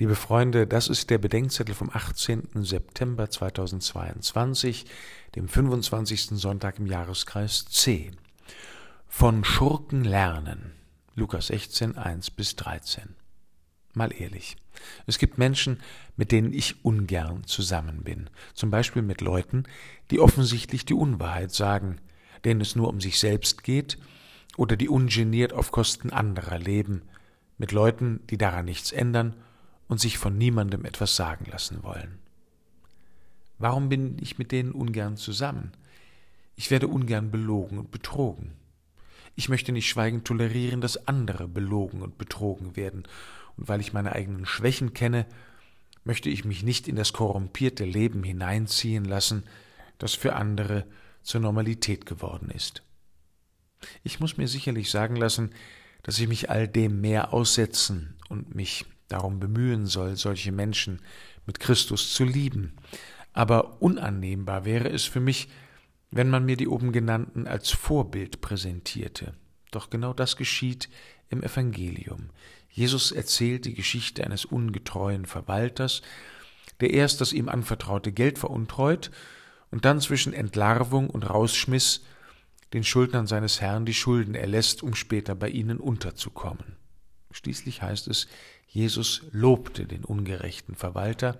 Liebe Freunde, das ist der Bedenkzettel vom 18. September 2022, dem 25. Sonntag im Jahreskreis C. Von Schurken lernen. Lukas 16, 1 bis 13. Mal ehrlich. Es gibt Menschen, mit denen ich ungern zusammen bin. Zum Beispiel mit Leuten, die offensichtlich die Unwahrheit sagen, denen es nur um sich selbst geht oder die ungeniert auf Kosten anderer leben, mit Leuten, die daran nichts ändern und sich von niemandem etwas sagen lassen wollen. Warum bin ich mit denen ungern zusammen? Ich werde ungern belogen und betrogen. Ich möchte nicht schweigend tolerieren, dass andere belogen und betrogen werden, und weil ich meine eigenen Schwächen kenne, möchte ich mich nicht in das korrumpierte Leben hineinziehen lassen, das für andere zur Normalität geworden ist. Ich muss mir sicherlich sagen lassen, dass ich mich all dem mehr aussetzen und mich darum bemühen soll, solche Menschen mit Christus zu lieben. Aber unannehmbar wäre es für mich, wenn man mir die oben genannten als Vorbild präsentierte. Doch genau das geschieht im Evangelium. Jesus erzählt die Geschichte eines ungetreuen Verwalters, der erst das ihm anvertraute Geld veruntreut und dann zwischen Entlarvung und Rausschmiss den Schuldnern seines Herrn die Schulden erlässt, um später bei ihnen unterzukommen. Schließlich heißt es, Jesus lobte den ungerechten Verwalter,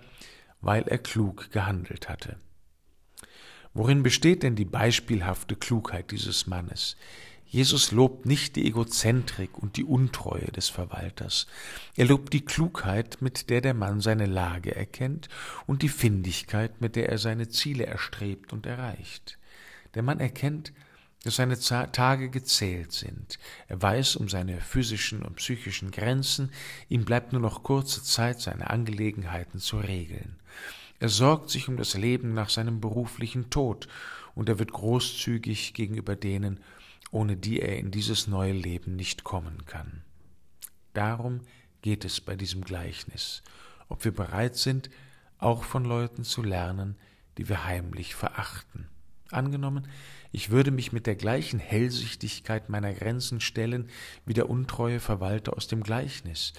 weil er klug gehandelt hatte. Worin besteht denn die beispielhafte Klugheit dieses Mannes? Jesus lobt nicht die Egozentrik und die Untreue des Verwalters. Er lobt die Klugheit, mit der der Mann seine Lage erkennt und die Findigkeit, mit der er seine Ziele erstrebt und erreicht. Der Mann erkennt, dass seine Tage gezählt sind. Er weiß um seine physischen und psychischen Grenzen, ihm bleibt nur noch kurze Zeit, seine Angelegenheiten zu regeln. Er sorgt sich um das Leben nach seinem beruflichen Tod, und er wird großzügig gegenüber denen, ohne die er in dieses neue Leben nicht kommen kann. Darum geht es bei diesem Gleichnis, ob wir bereit sind, auch von Leuten zu lernen, die wir heimlich verachten. Angenommen, ich würde mich mit der gleichen Hellsichtigkeit meiner Grenzen stellen wie der untreue Verwalter aus dem Gleichnis.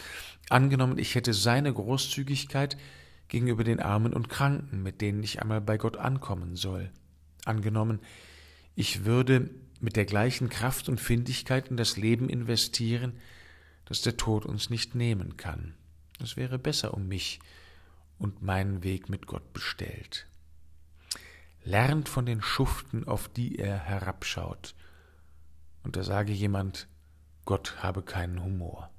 Angenommen, ich hätte seine Großzügigkeit gegenüber den Armen und Kranken, mit denen ich einmal bei Gott ankommen soll. Angenommen, ich würde mit der gleichen Kraft und Findigkeit in das Leben investieren, das der Tod uns nicht nehmen kann. Das wäre besser um mich und meinen Weg mit Gott bestellt lernt von den Schuften, auf die er herabschaut. Und da sage jemand, Gott habe keinen Humor.